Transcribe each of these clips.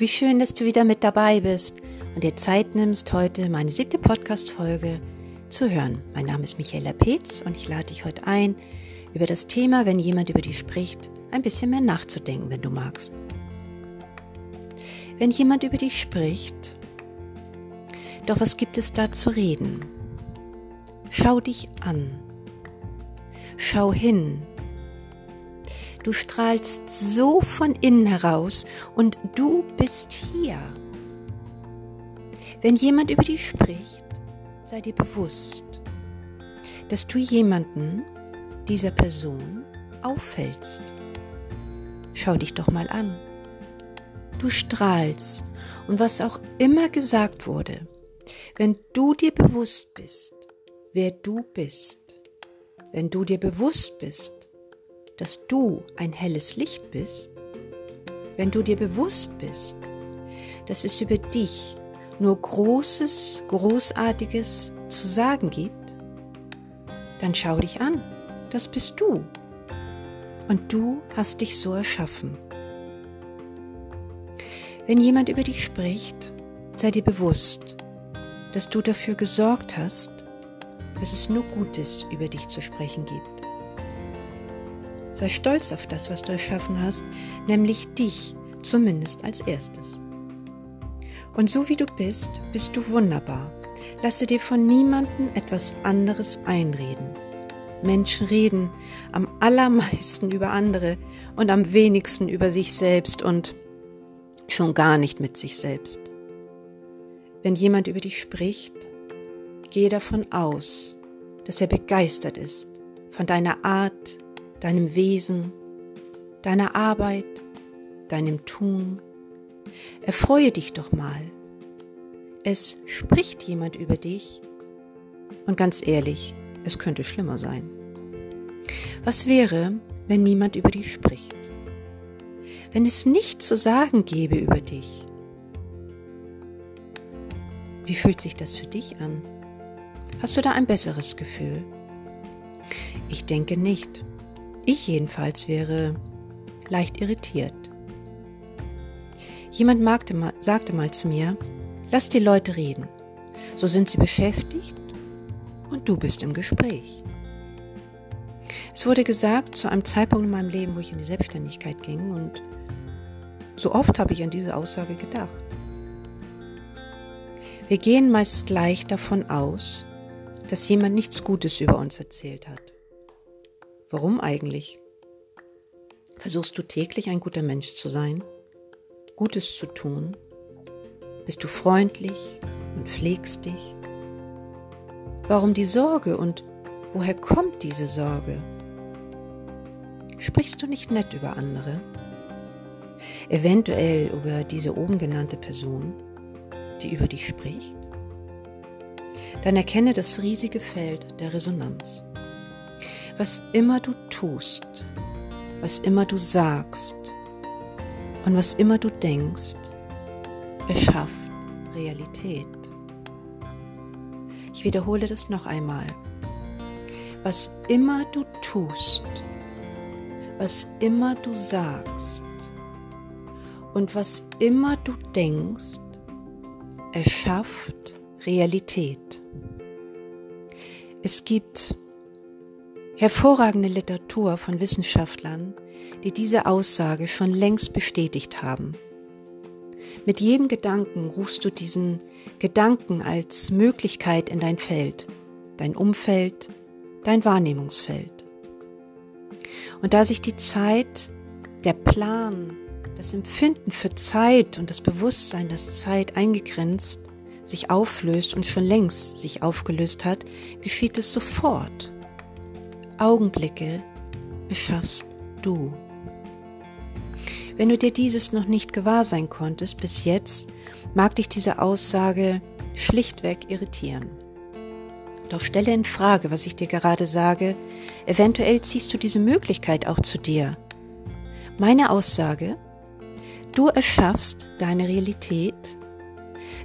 wie schön, dass du wieder mit dabei bist und dir Zeit nimmst, heute meine siebte Podcast-Folge zu hören. Mein Name ist Michaela Petz und ich lade dich heute ein, über das Thema, wenn jemand über dich spricht, ein bisschen mehr nachzudenken, wenn du magst. Wenn jemand über dich spricht, doch was gibt es da zu reden? Schau dich an. Schau hin, Du strahlst so von innen heraus und du bist hier. Wenn jemand über dich spricht, sei dir bewusst, dass du jemanden, dieser Person, auffällst. Schau dich doch mal an. Du strahlst und was auch immer gesagt wurde, wenn du dir bewusst bist, wer du bist, wenn du dir bewusst bist, dass du ein helles Licht bist, wenn du dir bewusst bist, dass es über dich nur Großes, Großartiges zu sagen gibt, dann schau dich an, das bist du. Und du hast dich so erschaffen. Wenn jemand über dich spricht, sei dir bewusst, dass du dafür gesorgt hast, dass es nur Gutes über dich zu sprechen gibt. Sei stolz auf das, was du erschaffen hast, nämlich dich zumindest als erstes. Und so wie du bist, bist du wunderbar. Lasse dir von niemandem etwas anderes einreden. Menschen reden am allermeisten über andere und am wenigsten über sich selbst und schon gar nicht mit sich selbst. Wenn jemand über dich spricht, gehe davon aus, dass er begeistert ist von deiner Art, deinem Wesen, deiner Arbeit, deinem Tun. Erfreue dich doch mal. Es spricht jemand über dich und ganz ehrlich, es könnte schlimmer sein. Was wäre, wenn niemand über dich spricht? Wenn es nicht zu sagen gäbe über dich? Wie fühlt sich das für dich an? Hast du da ein besseres Gefühl? Ich denke nicht. Ich jedenfalls wäre leicht irritiert. Jemand mal, sagte mal zu mir, lass die Leute reden. So sind sie beschäftigt und du bist im Gespräch. Es wurde gesagt zu einem Zeitpunkt in meinem Leben, wo ich in die Selbstständigkeit ging und so oft habe ich an diese Aussage gedacht. Wir gehen meist gleich davon aus, dass jemand nichts Gutes über uns erzählt hat. Warum eigentlich? Versuchst du täglich ein guter Mensch zu sein, Gutes zu tun? Bist du freundlich und pflegst dich? Warum die Sorge und woher kommt diese Sorge? Sprichst du nicht nett über andere? Eventuell über diese oben genannte Person, die über dich spricht? Dann erkenne das riesige Feld der Resonanz. Was immer du tust, was immer du sagst und was immer du denkst, erschafft Realität. Ich wiederhole das noch einmal. Was immer du tust, was immer du sagst und was immer du denkst, erschafft Realität. Es gibt hervorragende Literatur von Wissenschaftlern, die diese Aussage schon längst bestätigt haben. Mit jedem Gedanken rufst du diesen Gedanken als Möglichkeit in dein Feld, dein Umfeld, dein Wahrnehmungsfeld. Und da sich die Zeit, der Plan, das Empfinden für Zeit und das Bewusstsein, dass Zeit eingegrenzt sich auflöst und schon längst sich aufgelöst hat, geschieht es sofort. Augenblicke erschaffst du. Wenn du dir dieses noch nicht gewahr sein konntest bis jetzt, mag dich diese Aussage schlichtweg irritieren. Doch stelle in Frage, was ich dir gerade sage. Eventuell ziehst du diese Möglichkeit auch zu dir. Meine Aussage, du erschaffst deine Realität,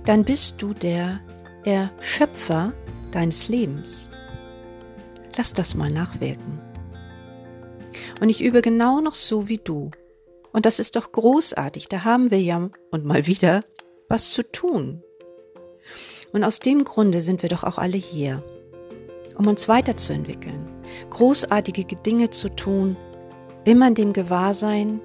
dann bist du der Erschöpfer deines Lebens. Lass das mal nachwirken. Und ich übe genau noch so wie du. Und das ist doch großartig, da haben wir ja und mal wieder was zu tun. Und aus dem Grunde sind wir doch auch alle hier, um uns weiterzuentwickeln, großartige Dinge zu tun, immer in dem Gewahrsein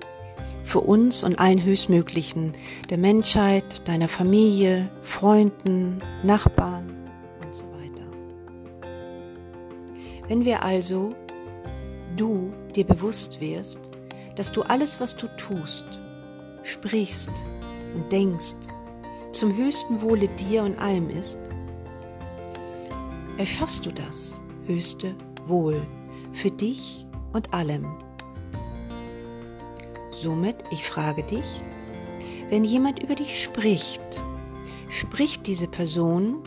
für uns und allen Höchstmöglichen, der Menschheit, deiner Familie, Freunden, Nachbarn Wenn wir also, du dir bewusst wirst, dass du alles, was du tust, sprichst und denkst, zum höchsten Wohle dir und allem ist, erschaffst du das höchste Wohl für dich und allem. Somit, ich frage dich, wenn jemand über dich spricht, spricht diese Person,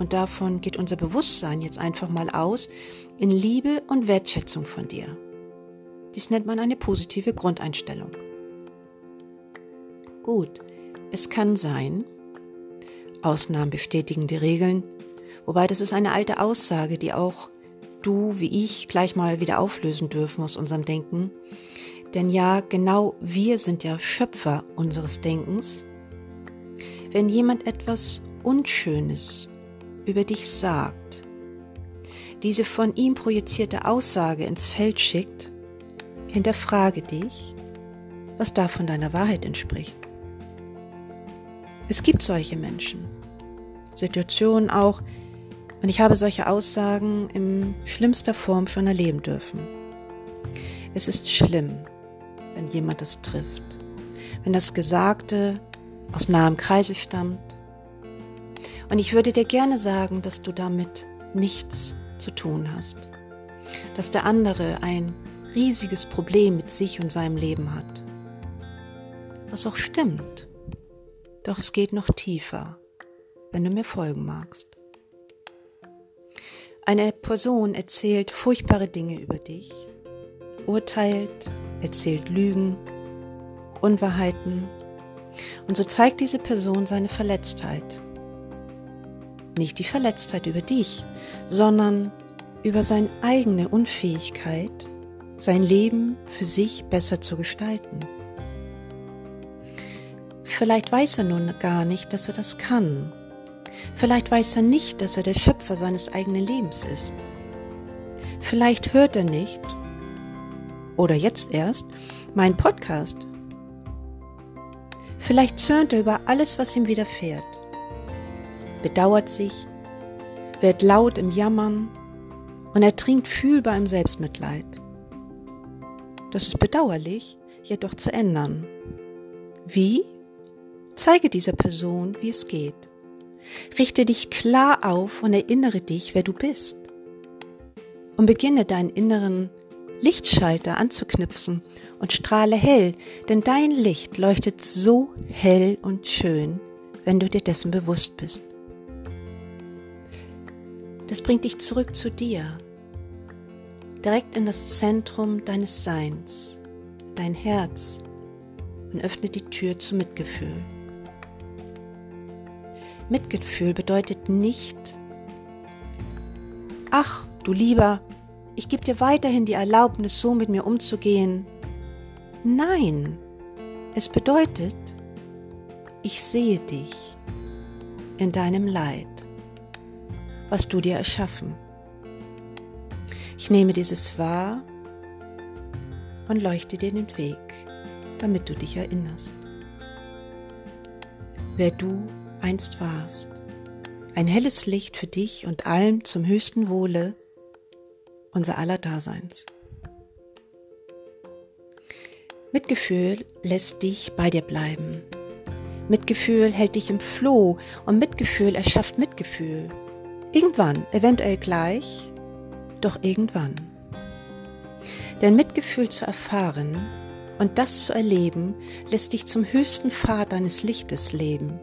und davon geht unser Bewusstsein jetzt einfach mal aus, in Liebe und Wertschätzung von dir. Dies nennt man eine positive Grundeinstellung. Gut, es kann sein, Ausnahmen bestätigen die Regeln, wobei das ist eine alte Aussage, die auch du wie ich gleich mal wieder auflösen dürfen aus unserem Denken. Denn ja, genau wir sind ja Schöpfer unseres Denkens. Wenn jemand etwas Unschönes über dich sagt, diese von ihm projizierte Aussage ins Feld schickt, Hinterfrage dich, was davon deiner Wahrheit entspricht. Es gibt solche Menschen, Situationen auch, und ich habe solche Aussagen in schlimmster Form schon erleben dürfen. Es ist schlimm, wenn jemand das trifft, wenn das Gesagte aus nahem Kreise stammt. Und ich würde dir gerne sagen, dass du damit nichts zu tun hast, dass der andere ein riesiges Problem mit sich und seinem Leben hat. Was auch stimmt. Doch es geht noch tiefer, wenn du mir folgen magst. Eine Person erzählt furchtbare Dinge über dich, urteilt, erzählt Lügen, Unwahrheiten und so zeigt diese Person seine Verletztheit. Nicht die Verletztheit über dich, sondern über seine eigene Unfähigkeit, sein Leben für sich besser zu gestalten. Vielleicht weiß er nun gar nicht, dass er das kann. Vielleicht weiß er nicht, dass er der Schöpfer seines eigenen Lebens ist. Vielleicht hört er nicht, oder jetzt erst, meinen Podcast. Vielleicht zürnt er über alles, was ihm widerfährt, bedauert sich, wird laut im Jammern und ertrinkt fühlbar im Selbstmitleid. Das ist bedauerlich, jedoch zu ändern. Wie? Zeige dieser Person, wie es geht. Richte dich klar auf und erinnere dich, wer du bist. Und beginne deinen inneren Lichtschalter anzuknipsen und strahle hell, denn dein Licht leuchtet so hell und schön, wenn du dir dessen bewusst bist. Das bringt dich zurück zu dir, direkt in das Zentrum deines Seins, dein Herz und öffnet die Tür zu Mitgefühl. Mitgefühl bedeutet nicht, ach du lieber, ich gebe dir weiterhin die Erlaubnis, so mit mir umzugehen. Nein, es bedeutet, ich sehe dich in deinem Leid, was du dir erschaffen. Ich nehme dieses wahr und leuchte dir den Weg, damit du dich erinnerst. Wer du einst warst. Ein helles Licht für dich und allem zum höchsten Wohle unser aller Daseins. Mitgefühl lässt dich bei dir bleiben. Mitgefühl hält dich im Floh und Mitgefühl erschafft Mitgefühl. Irgendwann, eventuell gleich, doch irgendwann. Denn Mitgefühl zu erfahren und das zu erleben, lässt dich zum höchsten Pfad deines Lichtes leben.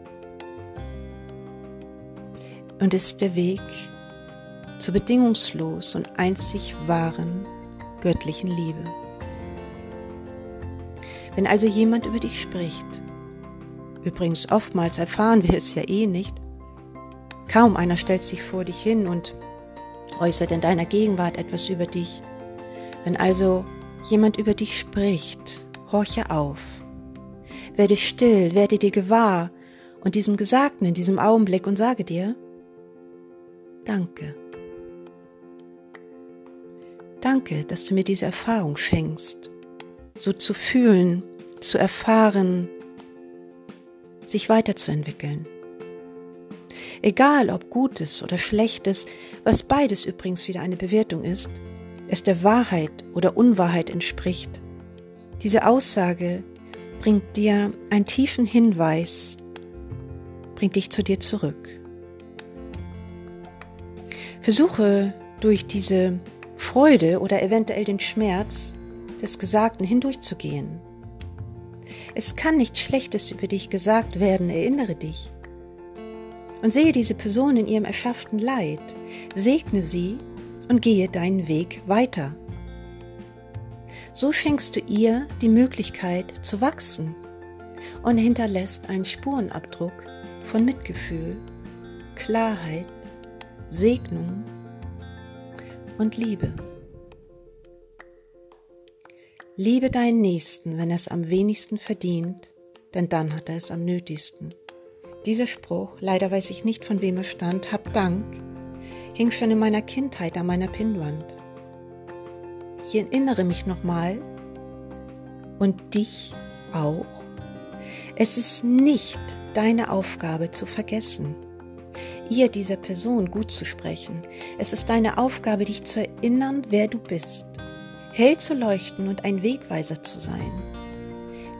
Und ist der Weg zur bedingungslos und einzig wahren göttlichen Liebe. Wenn also jemand über dich spricht, übrigens oftmals erfahren wir es ja eh nicht, kaum einer stellt sich vor dich hin und äußert in deiner Gegenwart etwas über dich. Wenn also jemand über dich spricht horche auf. Werde still, werde dir gewahr und diesem Gesagten in diesem Augenblick und sage dir, danke. Danke, dass du mir diese Erfahrung schenkst, so zu fühlen, zu erfahren, sich weiterzuentwickeln. Egal ob Gutes oder Schlechtes, was beides übrigens wieder eine Bewertung ist, es der Wahrheit oder Unwahrheit entspricht. Diese Aussage bringt dir einen tiefen Hinweis, bringt dich zu dir zurück. Versuche durch diese Freude oder eventuell den Schmerz des Gesagten hindurchzugehen. Es kann nichts Schlechtes über dich gesagt werden, erinnere dich. Und sehe diese Person in ihrem erschafften Leid, segne sie und gehe deinen Weg weiter. So schenkst du ihr die Möglichkeit zu wachsen und hinterlässt einen Spurenabdruck von Mitgefühl, Klarheit, Segnung und Liebe. Liebe deinen Nächsten, wenn er es am wenigsten verdient, denn dann hat er es am nötigsten. Dieser Spruch, leider weiß ich nicht, von wem er stand, hab Dank, hing schon in meiner Kindheit an meiner Pinnwand. Ich erinnere mich nochmal und dich auch. Es ist nicht deine Aufgabe zu vergessen, ihr dieser Person gut zu sprechen. Es ist deine Aufgabe, dich zu erinnern, wer du bist hell zu leuchten und ein Wegweiser zu sein,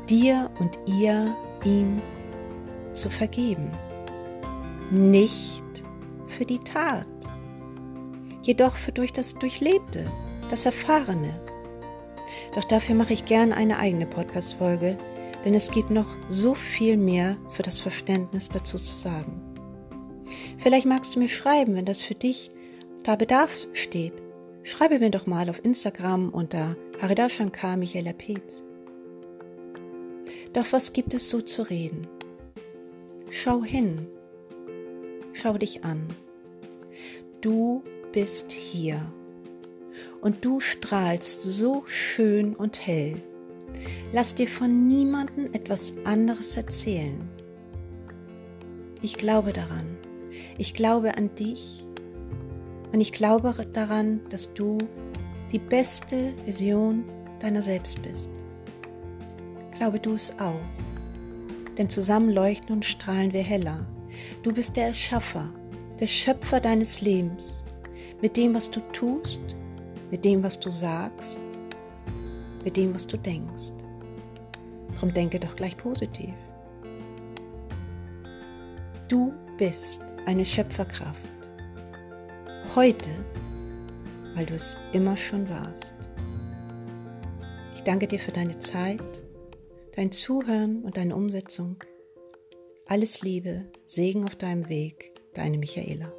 dir und ihr, ihm zu vergeben. Nicht für die Tat, jedoch für durch das Durchlebte, das Erfahrene. Doch dafür mache ich gern eine eigene Podcast-Folge, denn es gibt noch so viel mehr für das Verständnis dazu zu sagen. Vielleicht magst du mir schreiben, wenn das für dich da Bedarf steht Schreibe mir doch mal auf Instagram unter Haridashankar Michaela Peetz. Doch was gibt es so zu reden? Schau hin. Schau dich an. Du bist hier. Und du strahlst so schön und hell. Lass dir von niemandem etwas anderes erzählen. Ich glaube daran. Ich glaube an dich und ich glaube daran, dass du die beste Vision deiner selbst bist. Glaube du es auch. Denn zusammen leuchten und strahlen wir heller. Du bist der Erschaffer, der Schöpfer deines Lebens. Mit dem, was du tust, mit dem, was du sagst, mit dem, was du denkst. Drum denke doch gleich positiv. Du bist eine Schöpferkraft heute, weil du es immer schon warst. Ich danke dir für deine Zeit, dein Zuhören und deine Umsetzung. Alles Liebe, Segen auf deinem Weg, deine Michaela.